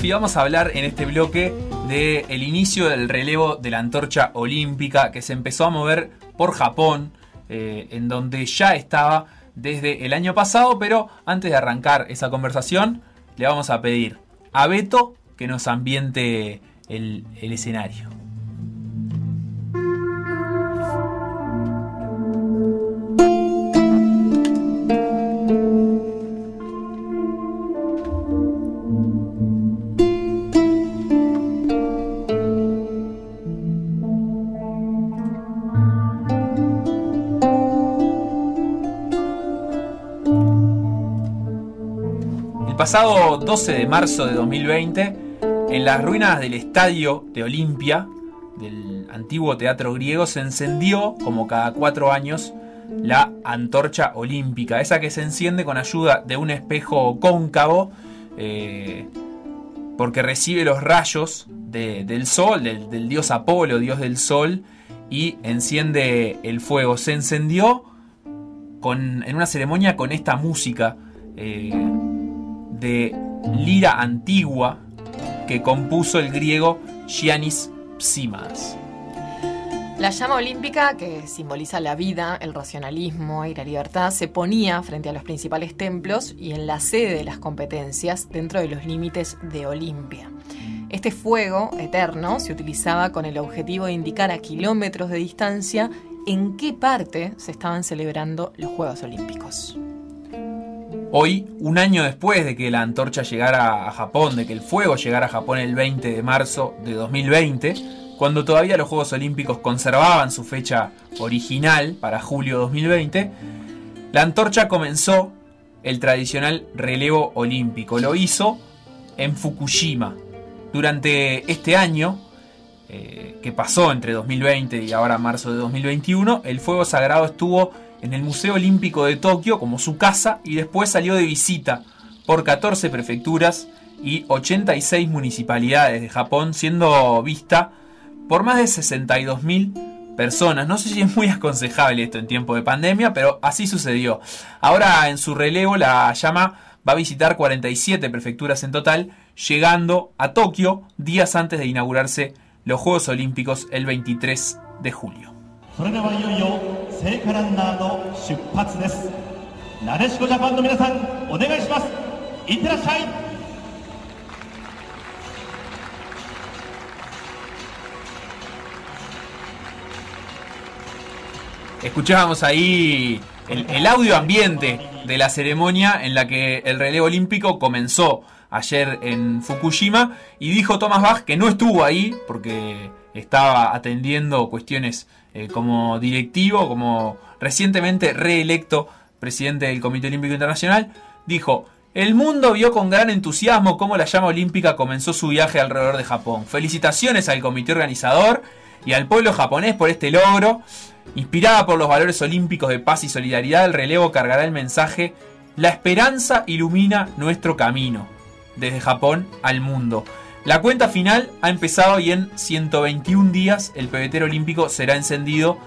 Sofi, vamos a hablar en este bloque del el inicio del relevo de la antorcha olímpica que se empezó a mover por Japón, eh, en donde ya estaba desde el año pasado, pero antes de arrancar esa conversación, le vamos a pedir a Beto que nos ambiente el escenario. Pasado 12 de marzo de 2020, en las ruinas del estadio de Olimpia, del antiguo teatro griego, se encendió, como cada cuatro años, la antorcha olímpica, esa que se enciende con ayuda de un espejo cóncavo, eh, porque recibe los rayos de- del sol, del, dios Apolo, dios del sol, y enciende el fuego. Se encendió en una ceremonia con esta música. eh, de lira antigua que compuso el griego Giannis Psimas. La llama olímpica, que simboliza la vida, el racionalismo y la libertad, se ponía frente a los principales templos y en la sede de las competencias dentro de los límites de Olimpia. Este fuego eterno se utilizaba con el objetivo de indicar a kilómetros de distancia en qué parte se estaban celebrando los Juegos Olímpicos. Hoy, un año después de que la antorcha llegara a Japón, de que el fuego llegara a Japón el 20 de marzo de 2020, cuando todavía los Juegos Olímpicos conservaban su fecha original para julio 2020, la antorcha comenzó el tradicional relevo olímpico. Lo hizo en Fukushima. Durante este año, eh, que pasó entre 2020 y ahora marzo de 2021, el fuego sagrado estuvo en el Museo Olímpico de Tokio como su casa y después salió de visita por 14 prefecturas y 86 municipalidades de Japón, siendo vista por más de 62.000 personas. No sé si es muy aconsejable esto en tiempo de pandemia, pero así sucedió. Ahora en su relevo la llama va a visitar 47 prefecturas en total, llegando a Tokio días antes de inaugurarse los Juegos Olímpicos el 23 de julio. それではいよいよ聖火ランナーの出発ですなでしこジャパンの皆さんお願いしますいってらっしゃい Escuchábamos ahí el, el audio ambiente de la ceremonia en la que el relevo olímpico comenzó ayer en Fukushima y dijo Thomas Bach que no estuvo ahí porque estaba atendiendo cuestiones eh, como directivo, como recientemente reelecto presidente del Comité Olímpico Internacional, dijo, el mundo vio con gran entusiasmo cómo la llama olímpica comenzó su viaje alrededor de Japón. Felicitaciones al comité organizador y al pueblo japonés por este logro. Inspirada por los valores olímpicos de paz y solidaridad, el relevo cargará el mensaje La esperanza ilumina nuestro camino, desde Japón al mundo. La cuenta final ha empezado y en 121 días el pebetero olímpico será encendido.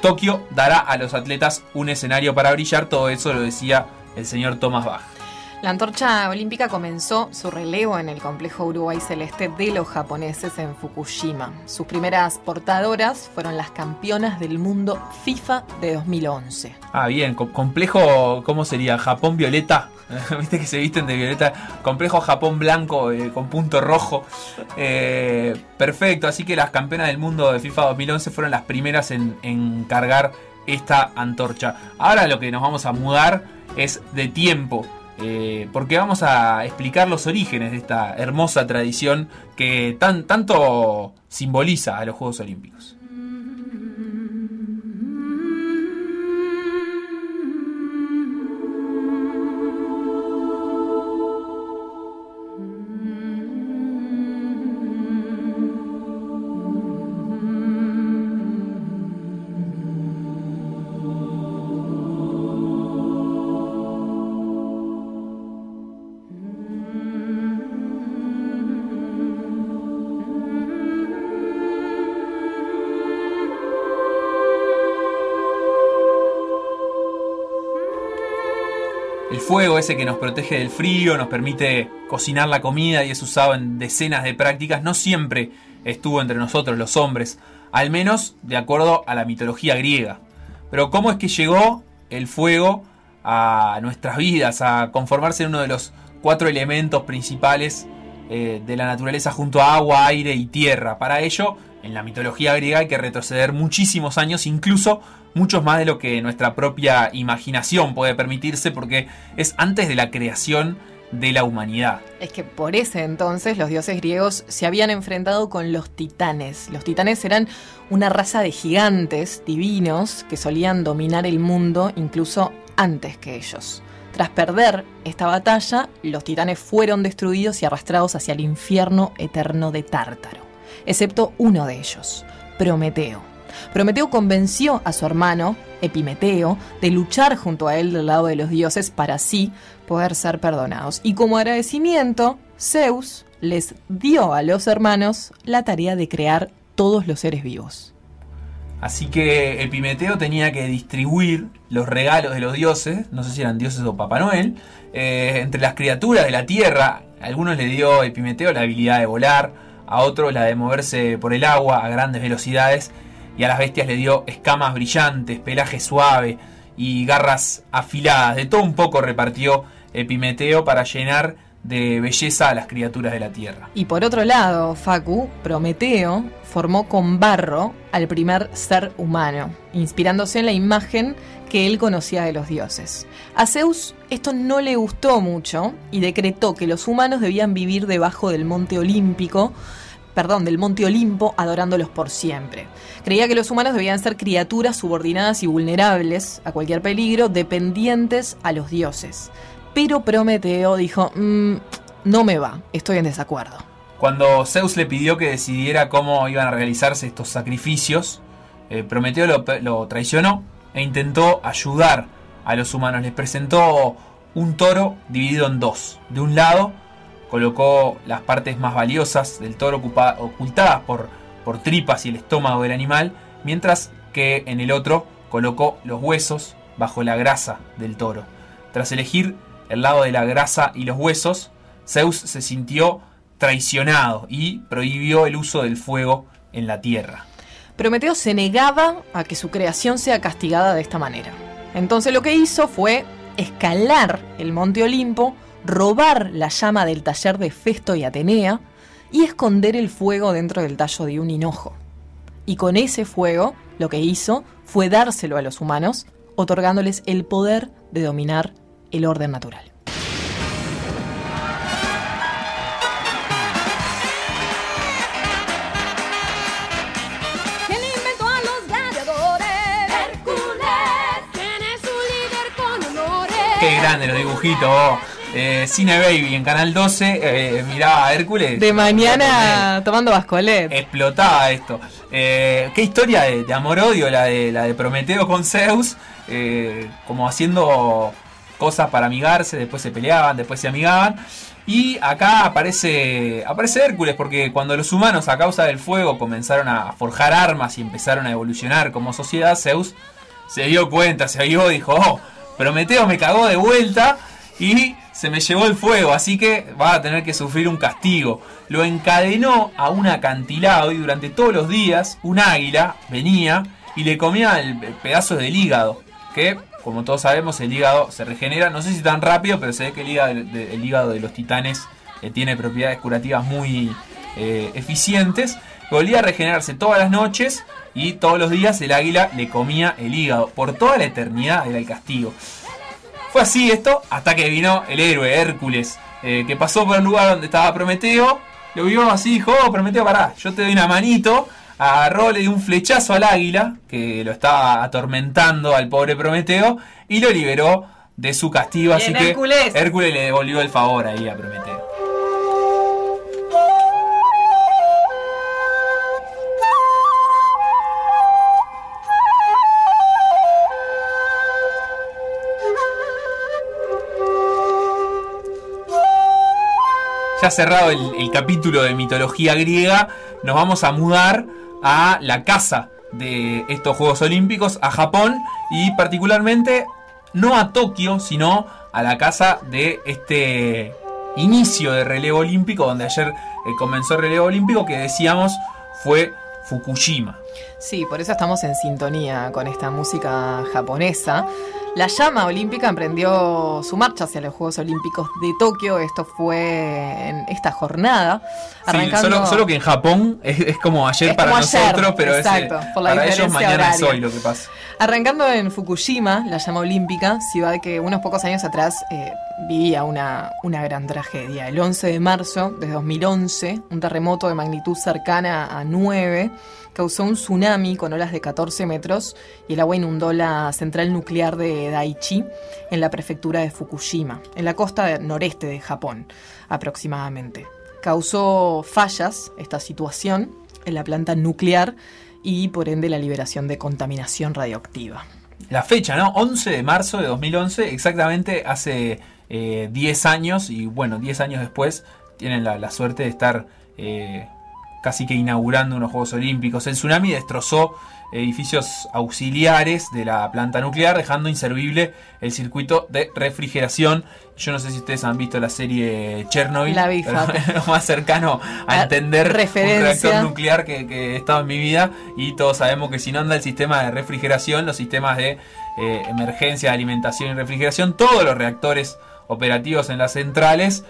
Tokio dará a los atletas un escenario para brillar, todo eso lo decía el señor Thomas Bach. La antorcha olímpica comenzó su relevo en el complejo Uruguay Celeste de los japoneses en Fukushima. Sus primeras portadoras fueron las campeonas del mundo FIFA de 2011. Ah, bien, co- complejo, ¿cómo sería? Japón violeta. Viste que se visten de violeta. Complejo Japón blanco eh, con punto rojo. Eh, perfecto, así que las campeonas del mundo de FIFA 2011 fueron las primeras en, en cargar esta antorcha. Ahora lo que nos vamos a mudar es de tiempo. Eh, porque vamos a explicar los orígenes de esta hermosa tradición que tan, tanto simboliza a los Juegos Olímpicos. Fuego ese que nos protege del frío, nos permite cocinar la comida y es usado en decenas de prácticas, no siempre estuvo entre nosotros los hombres, al menos de acuerdo a la mitología griega. Pero ¿cómo es que llegó el fuego a nuestras vidas, a conformarse en uno de los cuatro elementos principales eh, de la naturaleza junto a agua, aire y tierra? Para ello, en la mitología griega hay que retroceder muchísimos años, incluso muchos más de lo que nuestra propia imaginación puede permitirse, porque es antes de la creación de la humanidad. Es que por ese entonces los dioses griegos se habían enfrentado con los titanes. Los titanes eran una raza de gigantes divinos que solían dominar el mundo incluso antes que ellos. Tras perder esta batalla, los titanes fueron destruidos y arrastrados hacia el infierno eterno de Tártaro, excepto uno de ellos, Prometeo. Prometeo convenció a su hermano, Epimeteo, de luchar junto a él del lado de los dioses para así poder ser perdonados. Y como agradecimiento, Zeus les dio a los hermanos la tarea de crear todos los seres vivos. Así que Epimeteo tenía que distribuir los regalos de los dioses, no sé si eran dioses o Papá Noel, eh, entre las criaturas de la tierra. Algunos le dio Epimeteo la habilidad de volar, a otros la de moverse por el agua a grandes velocidades, y a las bestias le dio escamas brillantes, pelaje suave y garras afiladas. De todo un poco repartió Epimeteo para llenar de belleza a las criaturas de la tierra. Y por otro lado, Facu, Prometeo, formó con barro al primer ser humano, inspirándose en la imagen que él conocía de los dioses. A Zeus esto no le gustó mucho y decretó que los humanos debían vivir debajo del monte olímpico, perdón, del monte Olimpo, adorándolos por siempre. Creía que los humanos debían ser criaturas subordinadas y vulnerables a cualquier peligro, dependientes a los dioses. Pero Prometeo dijo, "Mm, no me va, estoy en desacuerdo. Cuando Zeus le pidió que decidiera cómo iban a realizarse estos sacrificios, eh, Prometeo lo, lo traicionó e intentó ayudar a los humanos. Les presentó un toro dividido en dos. De un lado colocó las partes más valiosas del toro ocultadas por, por tripas y el estómago del animal, mientras que en el otro colocó los huesos bajo la grasa del toro. Tras elegir el lado de la grasa y los huesos, Zeus se sintió traicionado y prohibió el uso del fuego en la tierra. Prometeo se negaba a que su creación sea castigada de esta manera. Entonces lo que hizo fue escalar el monte Olimpo, robar la llama del taller de Festo y Atenea y esconder el fuego dentro del tallo de un hinojo. Y con ese fuego lo que hizo fue dárselo a los humanos, otorgándoles el poder de dominar el orden natural. ¿Quién inventó a los gladiadores? Hércules. ¿Quién es su líder con honores? Qué grande los dibujitos. vos. Eh, Cine Baby en Canal 12 eh, miraba a Hércules. De mañana tomando bascolet. Explotaba esto. Eh, qué historia de, de amor-odio la de, la de Prometeo con Zeus. eh, como haciendo cosas para amigarse, después se peleaban, después se amigaban. Y acá aparece, aparece Hércules, porque cuando los humanos a causa del fuego comenzaron a forjar armas y empezaron a evolucionar como sociedad, Zeus se dio cuenta, se vio, dijo, oh, Prometeo me cagó de vuelta y se me llevó el fuego, así que va a tener que sufrir un castigo. Lo encadenó a un acantilado y durante todos los días un águila venía y le comía el el pedazo del hígado, que como todos sabemos el hígado se regenera, no sé si tan rápido, pero se ve que el hígado hígado de los titanes eh, tiene propiedades curativas muy eh, eficientes. Volvía a regenerarse todas las noches y todos los días el águila le comía el hígado. Por toda la eternidad era el castigo. Fue así esto hasta que vino el héroe Hércules, eh, que pasó por el lugar donde estaba Prometeo, lo vio así, dijo, oh, Prometeo, pará, yo te doy una manito, agarró, le dio un flechazo al águila, que lo estaba atormentando al pobre Prometeo, y lo liberó de su castigo, así que Hércules. Hércules le devolvió el favor ahí a Prometeo. Ya cerrado el, el capítulo de mitología griega, nos vamos a mudar a la casa de estos Juegos Olímpicos, a Japón y particularmente no a Tokio, sino a la casa de este inicio de relevo olímpico, donde ayer eh, comenzó el relevo olímpico, que decíamos fue Fukushima. Sí, por eso estamos en sintonía con esta música japonesa. La llama olímpica emprendió su marcha hacia los Juegos Olímpicos de Tokio. Esto fue en esta jornada. Sí, solo, solo que en Japón es, es como ayer Es para como ayer, nosotros, pero es, exacto, eh, por la para ellos diferencia mañana es horaria. hoy lo que pasa. Arrancando en Fukushima, la llama olímpica, ciudad que unos pocos años atrás eh, vivía una, una gran tragedia. El 11 de marzo de 2011, un terremoto de magnitud cercana a 9 causó un tsunami con olas de 14 metros y el agua inundó la central nuclear de Daiichi en la prefectura de Fukushima, en la costa noreste de Japón aproximadamente. Causó fallas esta situación en la planta nuclear y por ende la liberación de contaminación radioactiva. La fecha, ¿no? 11 de marzo de 2011, exactamente hace eh, 10 años, y bueno, 10 años después tienen la, la suerte de estar eh, casi que inaugurando unos Juegos Olímpicos. El tsunami destrozó edificios auxiliares de la planta nuclear, dejando inservible el circuito de refrigeración. Yo no sé si ustedes han visto la serie Chernobyl, La vi, pero Fate. es lo más cercano a entender referencia. un reactor nuclear que, que he estado en mi vida y todos sabemos que si no anda el sistema de refrigeración, los sistemas de eh, emergencia, de alimentación y refrigeración, todos los reactores operativos en las centrales,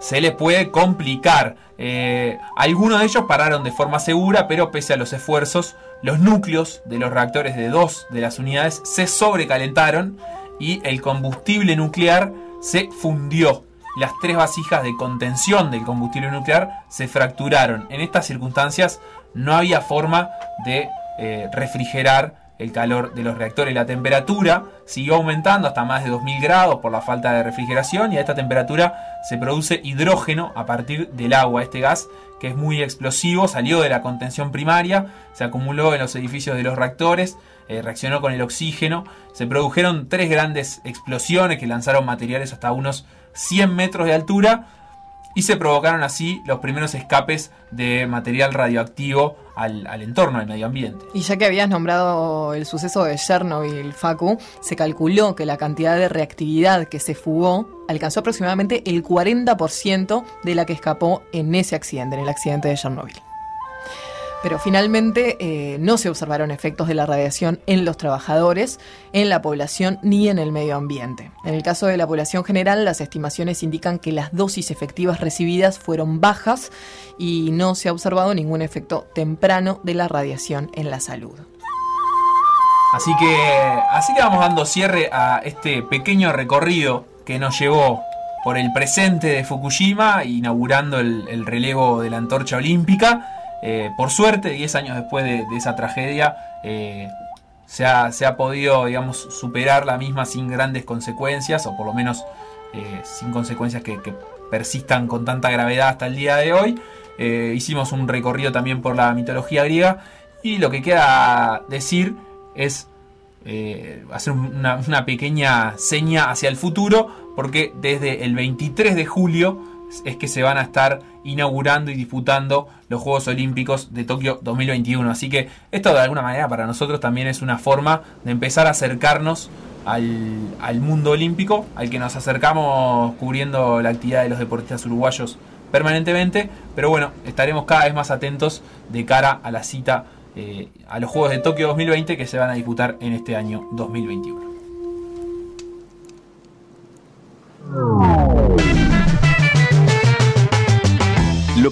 se les puede complicar. Eh, algunos de ellos pararon de forma segura, pero pese a los esfuerzos, los núcleos de los reactores de dos de las unidades se sobrecalentaron y el combustible nuclear se fundió. Las tres vasijas de contención del combustible nuclear se fracturaron. En estas circunstancias no había forma de eh, refrigerar el calor de los reactores. La temperatura siguió aumentando hasta más de 2000 grados por la falta de refrigeración y a esta temperatura se produce hidrógeno a partir del agua. Este gas que es muy explosivo salió de la contención primaria, se acumuló en los edificios de los reactores, eh, reaccionó con el oxígeno, se produjeron tres grandes explosiones que lanzaron materiales hasta unos 100 metros de altura y se provocaron así los primeros escapes de material radioactivo al, al entorno, al medio ambiente. Y ya que habías nombrado el suceso de Chernobyl, Facu, se calculó que la cantidad de reactividad que se fugó alcanzó aproximadamente el 40% de la que escapó en ese accidente, en el accidente de Chernobyl. Pero finalmente eh, no se observaron efectos de la radiación en los trabajadores, en la población ni en el medio ambiente. En el caso de la población general, las estimaciones indican que las dosis efectivas recibidas fueron bajas y no se ha observado ningún efecto temprano de la radiación en la salud. Así que así le vamos dando cierre a este pequeño recorrido que nos llevó por el presente de Fukushima, inaugurando el relevo de la antorcha olímpica. Eh, por suerte, 10 años después de, esa tragedia, eh, se, ha, se ha podido, digamos, superar la misma sin grandes consecuencias, o por lo menos eh, sin consecuencias que, persistan con tanta gravedad hasta el día de hoy. Hicimos un recorrido también por la mitología griega y lo que queda decir es hacer una, una pequeña seña hacia el futuro porque desde el 23 de julio es que se van a estar inaugurando y disputando los Juegos Olímpicos de Tokio 2021. Así que esto de alguna manera para nosotros también es una forma de empezar a acercarnos al, mundo olímpico, al que nos acercamos cubriendo la actividad de los deportistas uruguayos permanentemente. Pero bueno, estaremos cada vez más atentos de cara a la cita eh, a los Juegos de Tokio 2020 que se van a disputar en este año 2021.